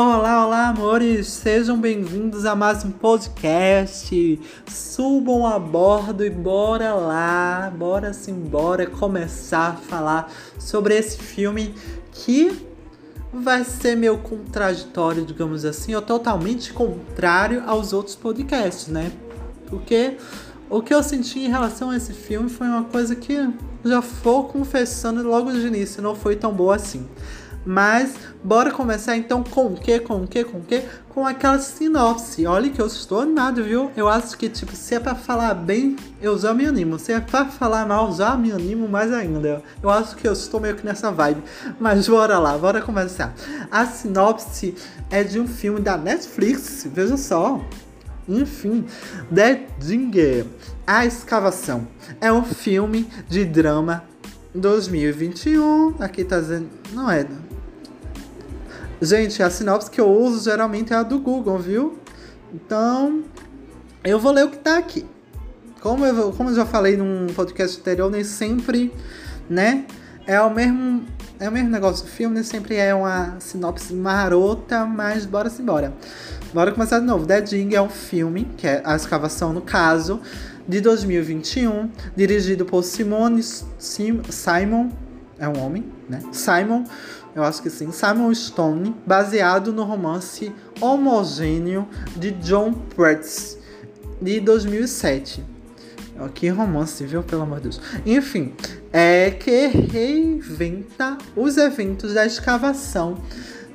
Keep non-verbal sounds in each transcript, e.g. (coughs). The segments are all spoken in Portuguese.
Olá, olá, amores! Sejam bem-vindos a mais um podcast. Subam a bordo e bora lá, bora sim, bora começar a falar sobre esse filme que vai ser meio contraditório, digamos assim, ou totalmente contrário aos outros podcasts, né? Porque o que eu senti em relação a esse filme foi uma coisa que já vou confessando logo de início, não foi tão boa assim. Mas bora começar então com o que, com o que, com o que? Com aquela sinopse. Olha que eu estou animado, viu? Eu acho que, tipo, se é pra falar bem, eu já me animo. Se é pra falar mal, já me animo mais ainda. Eu acho que eu estou meio que nessa vibe. Mas bora lá, bora começar. A sinopse é de um filme da Netflix, veja só. Enfim, The Dinger, A Escavação. É um filme de drama 2021. Aqui tá dizendo. Não é. Gente, a sinopse que eu uso geralmente é a do Google, viu? Então, eu vou ler o que tá aqui. Como eu, como eu já falei num podcast anterior, nem sempre, né? É o mesmo, é o mesmo negócio do filme, nem sempre é uma sinopse marota, mas bora se embora. Bora começar de novo. Dead Ding é um filme, que é a escavação no caso, de 2021, dirigido por Simone Sim, Simon, é um homem, né? Simon eu acho que sim, Simon Stone, baseado no romance Homogêneo de John Pretz, de 2007. Que romance, viu? Pelo amor de Deus. Enfim, é que reinventa os eventos da escavação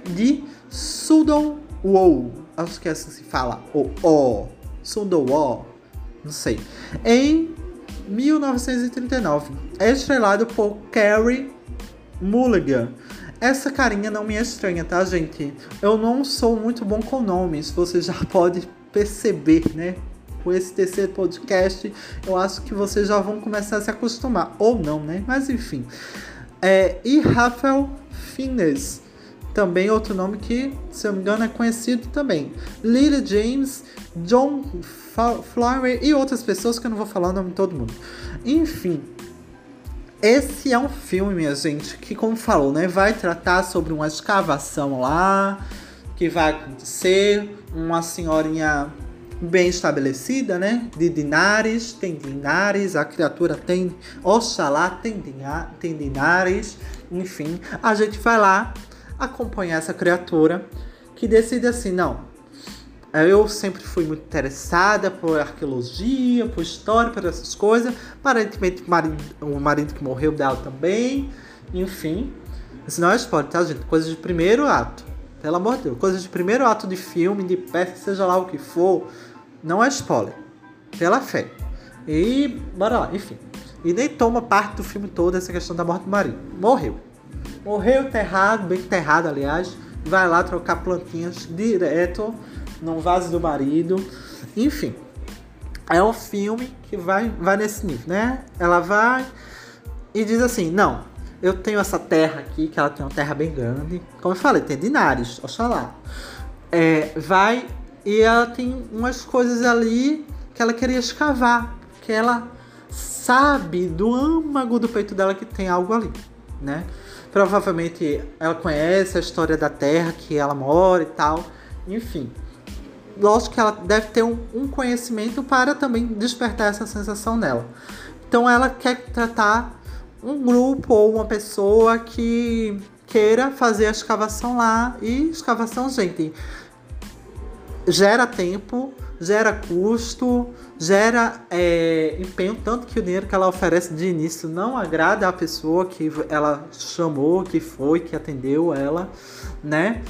de Sudowoo. Acho que é assim se fala. O O. Sudowoo. Não sei. Em 1939. É estrelado por Carrie Mulligan essa carinha não me estranha, tá, gente? Eu não sou muito bom com nomes, você já (laughs) pode perceber, né? Com esse terceiro podcast, eu acho que vocês já vão começar a se acostumar. Ou não, né? Mas enfim. É, e Rafael Fines, também outro nome que, se eu me engano, é conhecido também. Lily James, John Flower e outras pessoas que eu não vou falar o nome de todo mundo. Enfim, esse é um filme, minha gente, que, como falou, né, vai tratar sobre uma escavação lá, que vai acontecer, uma senhorinha bem estabelecida, né, de dinares, tem dinares, a criatura tem, Oxalá tem, tem dinares, enfim, a gente vai lá acompanhar essa criatura que decide assim, não, eu sempre fui muito interessada por arqueologia, por história, por essas coisas. Aparentemente o marido, o marido que morreu dela também. Enfim. Isso não é spoiler, tá, gente? Coisa de primeiro ato. Pelo amor de Deus. Coisa de primeiro ato de filme, de peça, seja lá o que for. Não é spoiler. Pela fé. E bora lá, enfim. E nem toma parte do filme todo essa questão da morte do marido. Morreu. Morreu enterrado, bem enterrado, aliás. Vai lá trocar plantinhas direto no vaso do marido. Enfim, é um filme que vai, vai nesse nível, né? Ela vai e diz assim: Não, eu tenho essa terra aqui, que ela tem uma terra bem grande. Como eu falei, tem dinares, oxalá. É, vai e ela tem umas coisas ali que ela queria escavar, que ela sabe do âmago do peito dela que tem algo ali, né? Provavelmente ela conhece a história da terra que ela mora e tal, enfim lógico que ela deve ter um, um conhecimento para também despertar essa sensação nela. Então ela quer tratar um grupo ou uma pessoa que queira fazer a escavação lá. E escavação, gente, gera tempo, gera custo, gera é, empenho, tanto que o dinheiro que ela oferece de início não agrada a pessoa que ela chamou, que foi, que atendeu ela, né?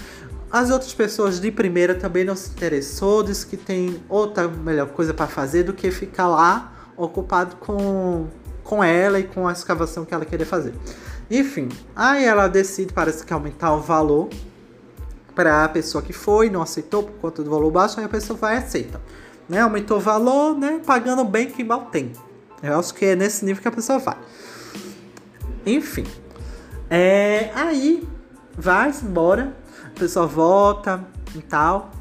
As outras pessoas de primeira também não se interessou, disse que tem outra melhor coisa para fazer do que ficar lá ocupado com, com ela e com a escavação que ela queria fazer. Enfim, aí ela decide, parece que aumentar o valor para a pessoa que foi, não aceitou por conta do valor baixo, aí a pessoa vai e aceita. Né? Aumentou o valor, né? Pagando bem que mal tem. Eu acho que é nesse nível que a pessoa vai. Enfim. É, aí vai embora a pessoa volta e tal.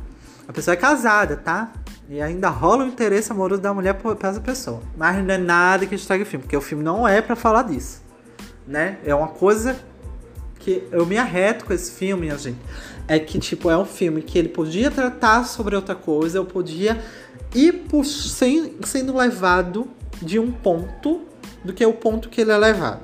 A pessoa é casada, tá? E ainda rola o interesse amoroso da mulher por, essa pessoa. Mas não é nada que estrague o filme, porque o filme não é para falar disso. Né? É uma coisa que eu me arreto com esse filme, minha gente, é que, tipo, é um filme que ele podia tratar sobre outra coisa, eu podia ir por, sem, sendo levado de um ponto do que o ponto que ele é levado.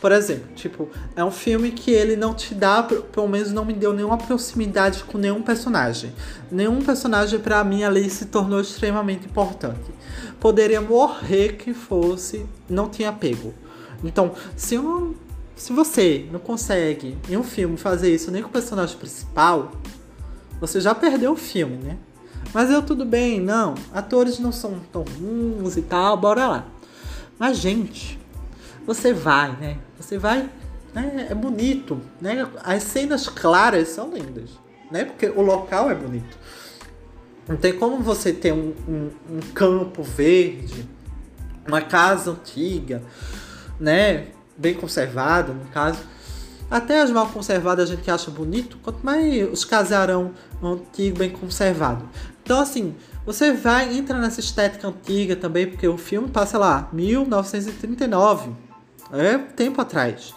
Por exemplo, tipo, é um filme que ele não te dá, pelo menos não me deu nenhuma proximidade com nenhum personagem. Nenhum personagem para mim ali se tornou extremamente importante. Poderia morrer que fosse, não tinha apego. Então, se, um, se você não consegue em um filme fazer isso nem com o personagem principal, você já perdeu o filme, né? Mas eu tudo bem, não. Atores não são tão ruins e tal, bora lá. Mas, gente, você vai, né? Você vai, né? É bonito, né? As cenas claras são lindas, né? Porque o local é bonito. Não tem como você ter um, um, um campo verde, uma casa antiga, né? Bem conservada, no caso. Até as mal conservadas a gente acha bonito, quanto mais os casarão antigo bem conservado. Então assim, você vai entra nessa estética antiga também, porque o filme passa lá 1939, é tempo atrás.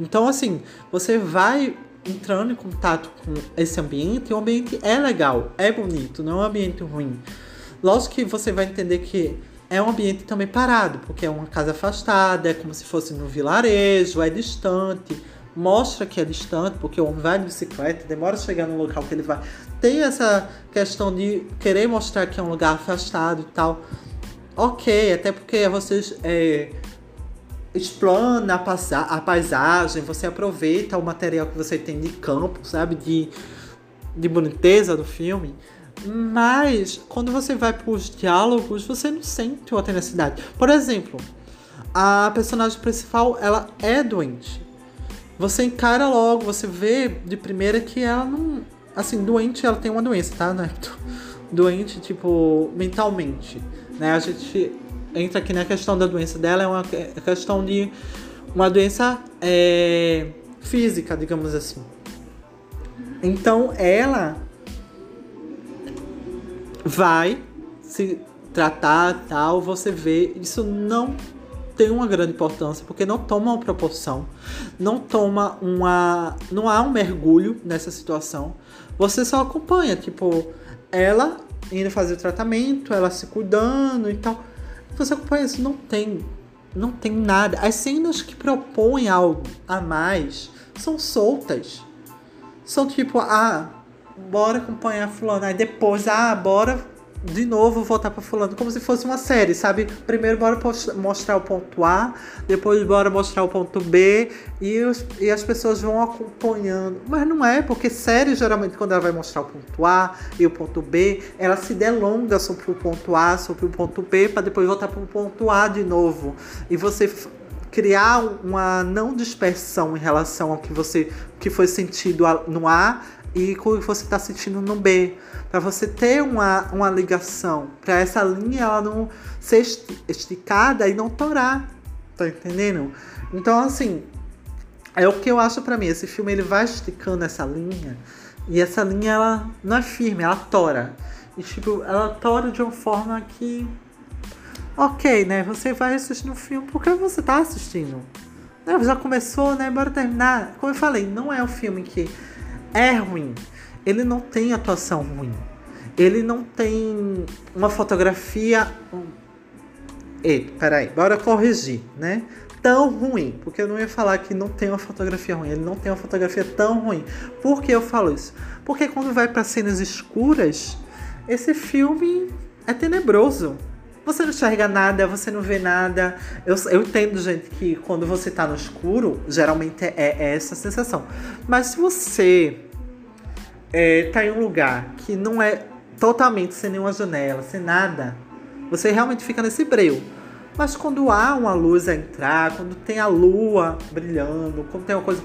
Então assim, você vai entrando em contato com esse ambiente, e o ambiente é legal, é bonito, não é um ambiente ruim. Lógico que você vai entender que é um ambiente também parado, porque é uma casa afastada, é como se fosse no vilarejo, é distante, mostra que é distante, porque o homem vai de bicicleta, demora a chegar no local que ele vai. Tem essa questão de querer mostrar que é um lugar afastado e tal. Ok, até porque vocês é, explana a, a paisagem, você aproveita o material que você tem de campo, sabe? De, de boniteza do filme. Mas quando você vai para os diálogos, você não sente a tenacidade. Por exemplo, a personagem principal, ela é doente. Você encara logo, você vê de primeira que ela não. Assim, doente, ela tem uma doença, tá, né? Doente, tipo, mentalmente. Né? A gente entra aqui na questão da doença dela, é uma questão de uma doença é, física, digamos assim. Então ela vai se tratar tal, você vê, isso não tem uma grande importância porque não toma uma proporção, não toma uma, não há um mergulho nessa situação. Você só acompanha, tipo, ela indo fazer o tratamento, ela se cuidando e tal. Você acompanha isso, não tem, não tem nada. As cenas que propõem algo a mais são soltas. São tipo, ah, bora acompanhar fulano. Aí depois, ah, bora de novo voltar para fulano, como se fosse uma série, sabe? Primeiro bora mostrar o ponto A, depois bora mostrar o ponto B e, os, e as pessoas vão acompanhando. Mas não é, porque série geralmente quando ela vai mostrar o ponto A e o ponto B, ela se delonga sobre o ponto A, sobre o ponto B, para depois voltar para o ponto A de novo. E você criar uma não dispersão em relação ao que você que foi sentido no A e o que você está sentindo no B, para você ter uma, uma ligação, para essa linha ela não ser esticada e não torar, tá entendendo? Então assim, é o que eu acho para mim, esse filme ele vai esticando essa linha e essa linha ela não é firme, ela tora. E tipo, ela tora de uma forma que OK, né? Você vai assistir o filme porque você tá assistindo. Né? Já começou, né? Bora terminar. Como eu falei, não é um filme que é ruim. Ele não tem atuação ruim. Ele não tem uma fotografia. Ei, peraí, bora corrigir, né? Tão ruim, porque eu não ia falar que não tem uma fotografia ruim. Ele não tem uma fotografia tão ruim. Por que eu falo isso? Porque quando vai para cenas escuras, esse filme é tenebroso. Você não enxerga nada, você não vê nada. Eu, eu entendo, gente, que quando você tá no escuro, geralmente é, é essa sensação. Mas se você é, tá em um lugar que não é totalmente sem nenhuma janela, sem nada, você realmente fica nesse breu. Mas quando há uma luz a entrar, quando tem a lua brilhando, quando tem uma coisa.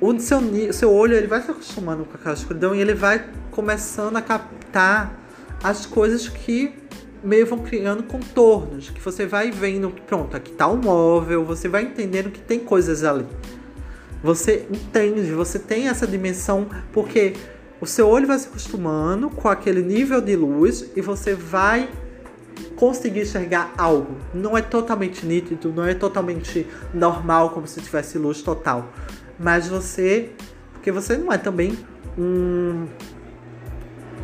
O seu, seu olho ele vai se acostumando com aquela escuridão e ele vai começando a captar as coisas que meio vão criando contornos, que você vai vendo, pronto, aqui tá um móvel, você vai entendendo que tem coisas ali. Você entende, você tem essa dimensão, porque o seu olho vai se acostumando com aquele nível de luz e você vai conseguir enxergar algo. Não é totalmente nítido, não é totalmente normal, como se tivesse luz total. mas você. Porque você não é também um,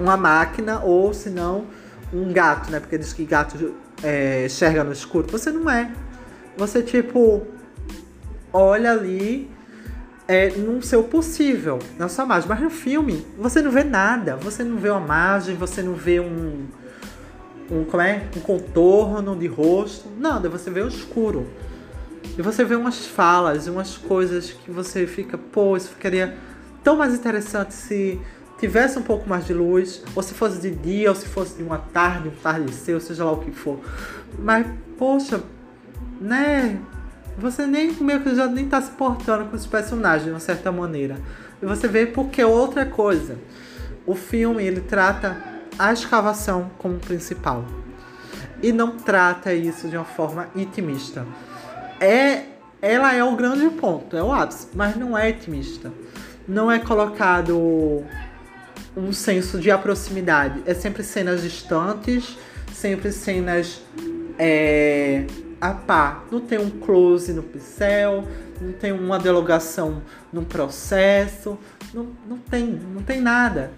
uma máquina ou senão um gato, né? Porque diz que gato é, enxerga no escuro. Você não é. Você, tipo, olha ali é, no seu possível, na sua margem. Mas no filme, você não vê nada. Você não vê uma margem, você não vê um. um como é? Um contorno de rosto. Nada, você vê o escuro. E você vê umas falas, umas coisas que você fica, pô, isso ficaria tão mais interessante se tivesse um pouco mais de luz, ou se fosse de dia, ou se fosse de uma tarde, um tardecer, ou seja lá o que for. Mas, poxa, né? Você nem meio que já nem tá se portando com os personagens de uma certa maneira. E você vê porque outra coisa. O filme ele trata a escavação como principal. E não trata isso de uma forma intimista. É, ela é o grande ponto, é o ápice, mas não é intimista. Não é colocado um senso de proximidade. É sempre cenas distantes, sempre cenas é, a pá. Não tem um close no pincel, não tem uma delogação no processo, não, não tem, não tem nada.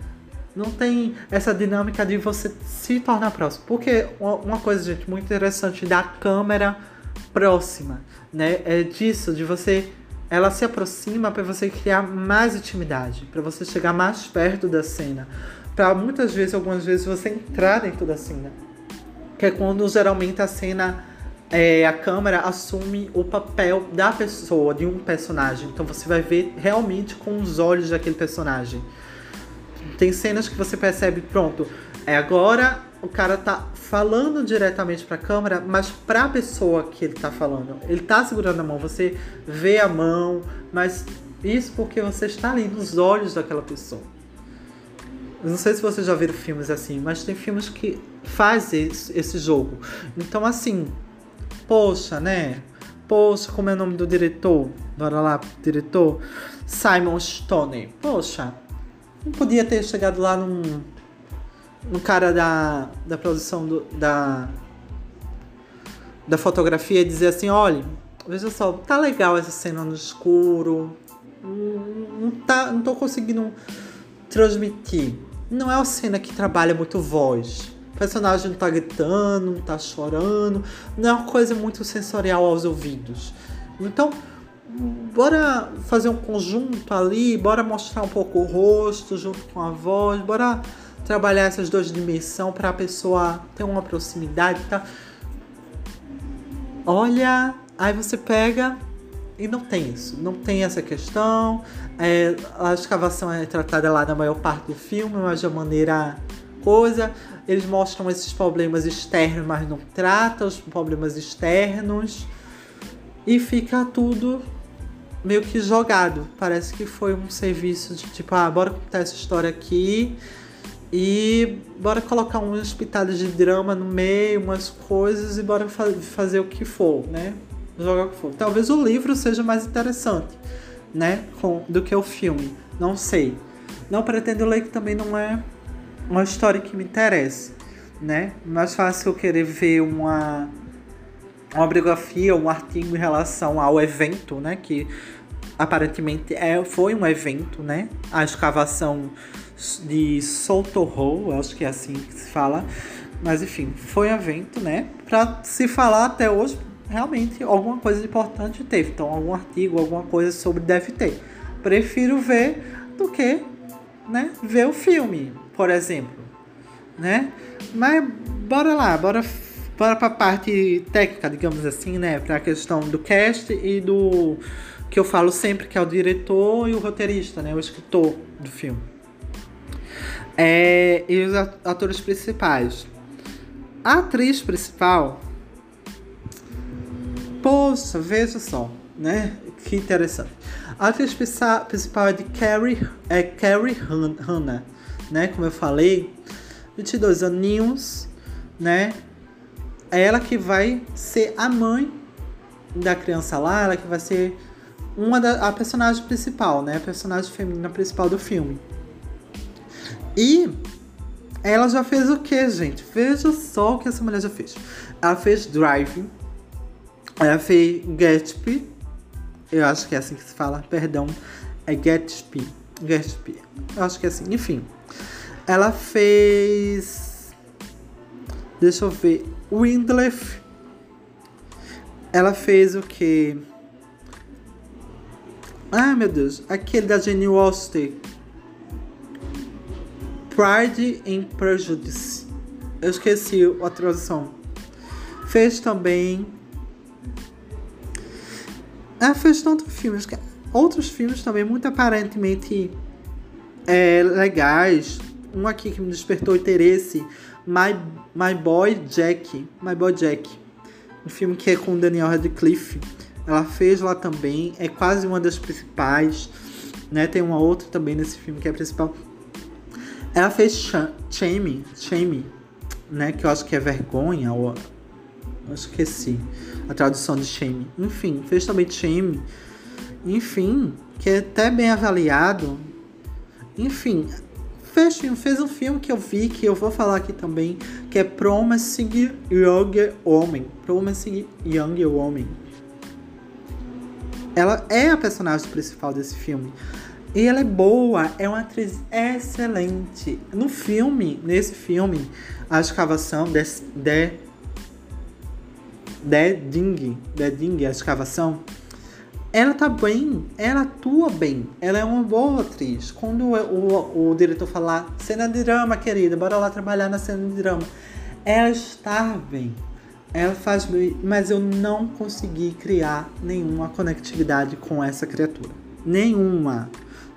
Não tem essa dinâmica de você se tornar próximo. Porque uma coisa, gente, muito interessante da câmera próxima, né? É disso, de você ela se aproxima para você criar mais intimidade, para você chegar mais perto da cena, para muitas vezes, algumas vezes você entrar dentro da cena, que é quando geralmente a cena é, a câmera assume o papel da pessoa, de um personagem. Então você vai ver realmente com os olhos daquele personagem. Tem cenas que você percebe, pronto, é agora o cara tá falando diretamente para a câmera, mas para a pessoa que ele tá falando. Ele tá segurando a mão, você vê a mão, mas isso porque você está ali nos olhos daquela pessoa. Eu não sei se vocês já viram filmes assim, mas tem filmes que fazem esse, jogo. Então, assim, poxa, né? Poxa, como é o nome do diretor? Bora lá, diretor. Simon Stone. Poxa, não podia ter chegado lá num no cara da, da produção do, da, da fotografia dizer assim, olha, veja só, tá legal essa cena no escuro, não, tá, não tô conseguindo transmitir. Não é uma cena que trabalha muito voz. O personagem não tá gritando, não tá chorando, não é uma coisa muito sensorial aos ouvidos. Então, bora fazer um conjunto ali, bora mostrar um pouco o rosto junto com a voz, bora trabalhar essas duas dimensões para a pessoa ter uma proximidade, tá? Olha, aí você pega e não tem isso, não tem essa questão. É, a escavação é tratada lá na maior parte do filme, mas de maneira coisa. Eles mostram esses problemas externos, mas não tratam os problemas externos. E fica tudo meio que jogado. Parece que foi um serviço de tipo, ah, bora contar essa história aqui e bora colocar uns pitadas de drama no meio, umas coisas e bora fa fazer o que for, né? Jogar o que for. Talvez o livro seja mais interessante, né? Com, do que o filme. Não sei. Não pretendo ler que também não é uma história que me interesse, né? Mais fácil eu querer ver uma uma biografia, um artigo em relação ao evento, né? Que aparentemente é, foi um evento, né? A escavação de Soltorro, acho que é assim que se fala. Mas enfim, foi um evento, né? Pra se falar até hoje, realmente alguma coisa importante teve. Então, algum artigo, alguma coisa sobre deve ter. Prefiro ver do que, né? Ver o filme, por exemplo, né? Mas bora lá, bora bora para a parte técnica, digamos assim, né? Para a questão do cast e do que eu falo sempre que é o diretor e o roteirista, né? O escritor do filme. É, e os atores principais. A atriz principal. Poxa, veja só, né? Que interessante. A atriz principal é de Carrie, é Carrie Hanna, né? Como eu falei, 22 aninhos, né? É ela que vai ser a mãe da criança lá, ela que vai ser uma da a personagem principal, né? A personagem feminina principal do filme. E ela já fez o que, gente? Veja só o que essa mulher já fez. Ela fez Drive, ela fez Gatsby, Eu acho que é assim que se fala, perdão. É Gatsby. Gatsby. Eu acho que é assim. Enfim. Ela fez. Deixa eu ver. Windlef. Ela fez o que? Ah, meu Deus. Aquele da Jenny Austen. Pride and Prejudice. Eu esqueci a tradução. Fez também. Ah, fez tantos filmes. Outros filmes também, muito aparentemente é, legais. Um aqui que me despertou interesse. My, My Boy Jack. My Boy Jack. Um filme que é com Daniel Radcliffe. Ela fez lá também. É quase uma das principais. Né? Tem uma outra também nesse filme que é principal. Ela fez Shame, Shame, né? Que eu acho que é vergonha, ou eu esqueci a tradução de Shame. Enfim, fez também Shame. Enfim, que é até bem avaliado. Enfim, fez, fez um filme que eu vi, que eu vou falar aqui também, que é Promising Young Woman. Promising Young Woman. Ela é a personagem principal desse filme. E ela é boa, é uma atriz excelente. No filme, nesse filme, a escavação de, de, de Ding, de Ding, a escavação, ela tá bem, ela atua bem, ela é uma boa atriz. Quando o, o, o diretor falar cena de drama, querida, bora lá trabalhar na cena de drama, ela está bem, ela faz bem, mas eu não consegui criar nenhuma conectividade com essa criatura, nenhuma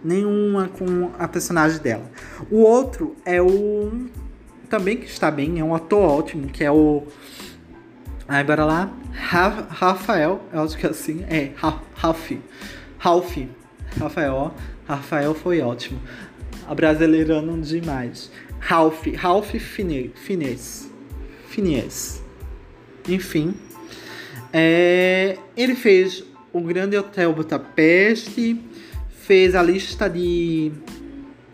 nenhuma com a personagem dela. O outro é o. Também que está bem, é um ator ótimo, que é o. Aí bora lá. Rafael, eu acho que é assim. É, Ralph. Ralph. Rafael, Rafael foi ótimo. A brasileirando demais. Ralph. Ralph Fines. Fines. Enfim. É, ele fez o Grande Hotel Budapeste fez a lista de,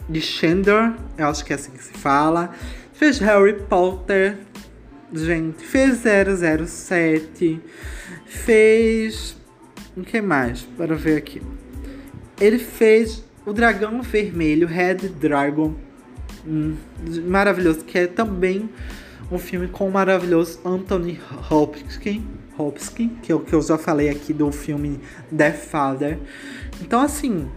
de Chandler, eu acho que é assim que se fala. Fez Harry Potter, gente. Fez 007. Fez. O que mais? Para ver aqui. Ele fez o Dragão Vermelho, Red Dragon. Hum, maravilhoso, que é também um filme com o maravilhoso Anthony Hopkins, Hopkins que é o que eu já falei aqui do filme The Father. Então, assim,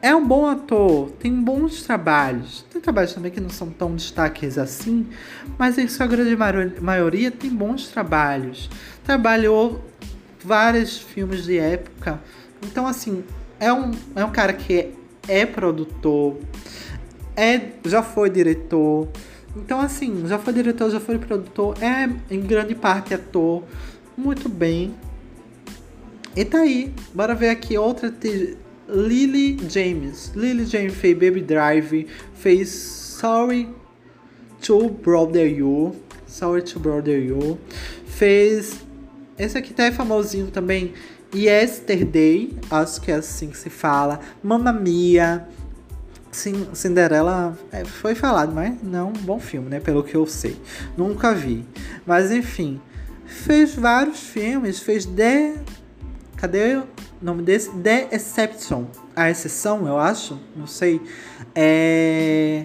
é um bom ator, tem bons trabalhos. Tem trabalhos também que não são tão destaques assim, mas em sua grande maioria tem bons trabalhos. Trabalhou vários filmes de época. Então, assim, é um, é um cara que é, é produtor, é, já foi diretor. Então, assim, já foi diretor, já foi produtor, é em grande parte ator. Muito bem. E tá aí. Bora ver aqui outra Lily James. Lily James fez Baby Drive, fez Sorry to Brother You. Sorry to Brother You. Fez. Esse aqui tá famosinho também. Yesterday, acho que é assim que se fala. Mamma Mia. Sim, Cinderela é, foi falado, mas não um bom filme, né? Pelo que eu sei. Nunca vi. Mas enfim. Fez vários filmes. Fez The. Cadê o nome desse? The Exception. A exceção, eu acho. Não sei. É.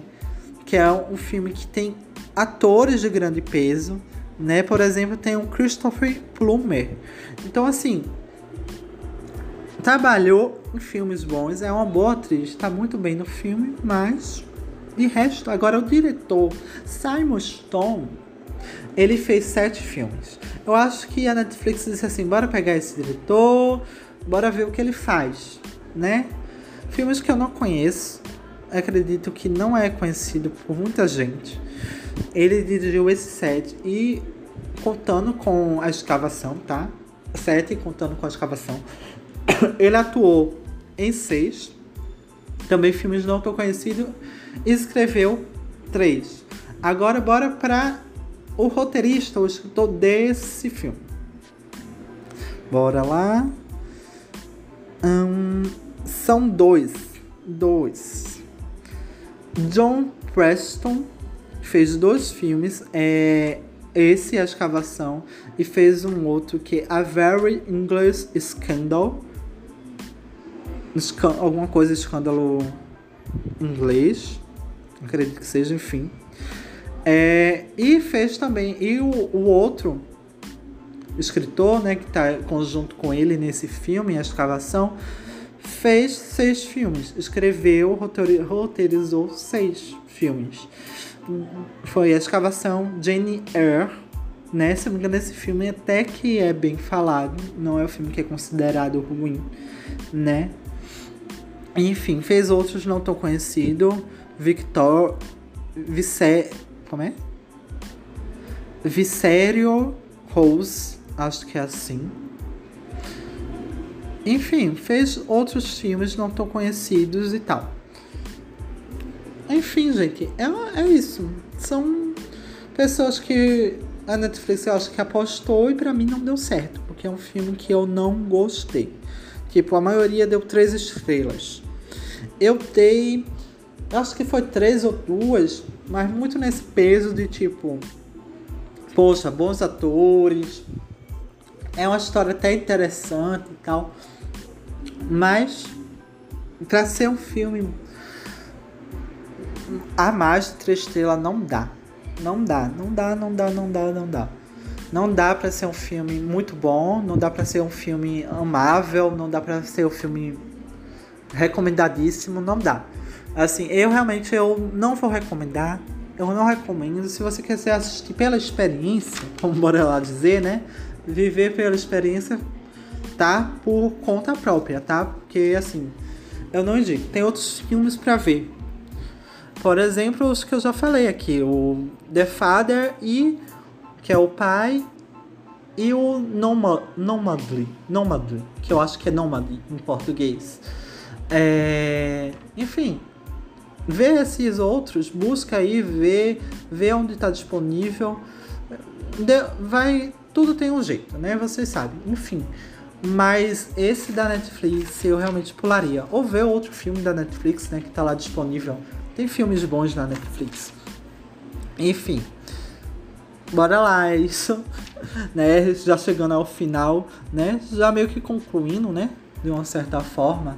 Que é um filme que tem atores de grande peso. Né? Por exemplo, tem o Christopher Plummer. Então, assim. Trabalhou em filmes bons. É uma boa atriz. Está muito bem no filme. Mas. De resto, agora o diretor Simon Stone ele fez sete filmes. Eu acho que a Netflix disse assim: bora pegar esse diretor, bora ver o que ele faz, né? Filmes que eu não conheço, acredito que não é conhecido por muita gente. Ele dirigiu esse set e contando com a escavação, tá? Sete contando com a escavação. (coughs) Ele atuou em seis, também filmes não tão conhecidos, e escreveu três. Agora bora para o roteirista, o escritor desse filme. Bora lá. São dois. Dois. John Preston fez dois filmes. É, esse, A Escavação, e fez um outro que é A Very English Scandal. Alguma coisa escândalo inglês, acredito que seja, enfim. É, e fez também, e o, o outro escritor, né, que está conjunto com ele nesse filme, A Escavação, fez seis filmes, escreveu, roteirizou seis filmes. Foi A Escavação, Jane Eyre, né? Se não me engano, esse filme até que é bem falado, não é o filme que é considerado ruim, né? Enfim, fez outros não tão conhecidos. Victor. Vicé. Como é? Vicério Rose, acho que é assim. Enfim, fez outros filmes não tão conhecidos e tal. Enfim, gente, é, é isso. São pessoas que a Netflix eu acho que apostou e para mim não deu certo, porque é um filme que eu não gostei. Tipo, a maioria deu três estrelas. Eu dei, acho que foi três ou duas, mas muito nesse peso de tipo, poxa, bons atores, é uma história até interessante e tal, mas para ser um filme a mais de três estrelas não dá. Não dá, não dá, não dá, não dá, não dá. Não dá para ser um filme muito bom, não dá para ser um filme amável, não dá para ser um filme recomendadíssimo, não dá. Assim, eu realmente eu não vou recomendar, eu não recomendo. Se você quiser assistir pela experiência, (laughs) como bora lá dizer, né? Viver pela experiência, tá? Por conta própria, tá? Porque assim, eu não indico. Tem outros filmes para ver. Por exemplo, os que eu já falei aqui, o The Father e que é o pai e o Nomadly, Nomadly, que eu acho que é Nomad em português. É, enfim, vê esses outros, busca aí, vê, vê onde está disponível. De, vai, tudo tem um jeito, né? Vocês sabem. Enfim, mas esse da Netflix eu realmente pularia. Ou ver outro filme da Netflix, né, que está lá disponível tem filmes bons na Netflix. Enfim. Bora lá, é isso. (laughs) Né? Já chegando ao final, né? Já meio que concluindo, né? De uma certa forma.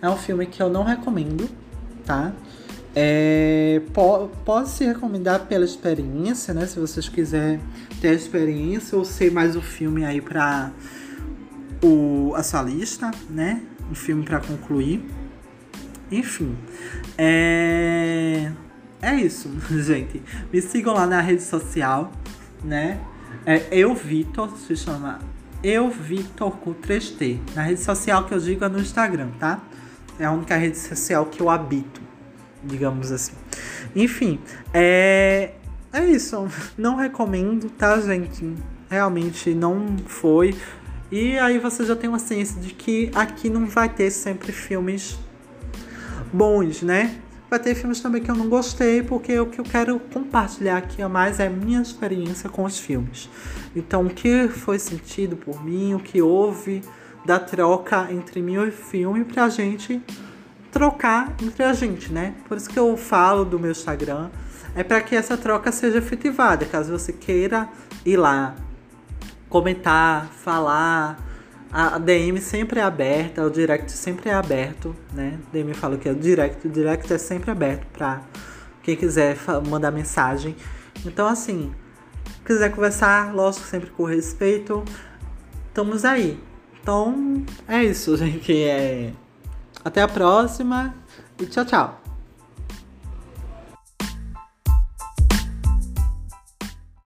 É um filme que eu não recomendo, tá? É, po pode se recomendar pela experiência, né? Se vocês quiserem ter a experiência ou ser mais o filme aí pra o, a sua lista, né? Um filme para concluir. Enfim, é... é isso, (laughs) gente. Me sigam lá na rede social, né? É eu Vitor, se chama Eu Vitor com 3T. Na rede social que eu digo é no Instagram, tá? É a única rede social que eu habito, digamos assim. Enfim, é, é isso. Não recomendo, tá, gente? Realmente não foi. E aí você já tem uma ciência de que aqui não vai ter sempre filmes bons, né? Vai ter filmes também que eu não gostei, porque o que eu quero compartilhar aqui a mais é a minha experiência com os filmes. Então, o que foi sentido por mim, o que houve da troca entre mim e filme pra gente trocar entre a gente, né? Por isso que eu falo do meu Instagram, é para que essa troca seja efetivada, caso você queira ir lá comentar, falar, a DM sempre é aberta, o direct sempre é aberto, né? DM fala que é o direct, o direct é sempre aberto para quem quiser mandar mensagem. Então, assim, quiser conversar, lógico, sempre com respeito, estamos aí. Então, é isso, (laughs) gente. É... Até a próxima e tchau, tchau.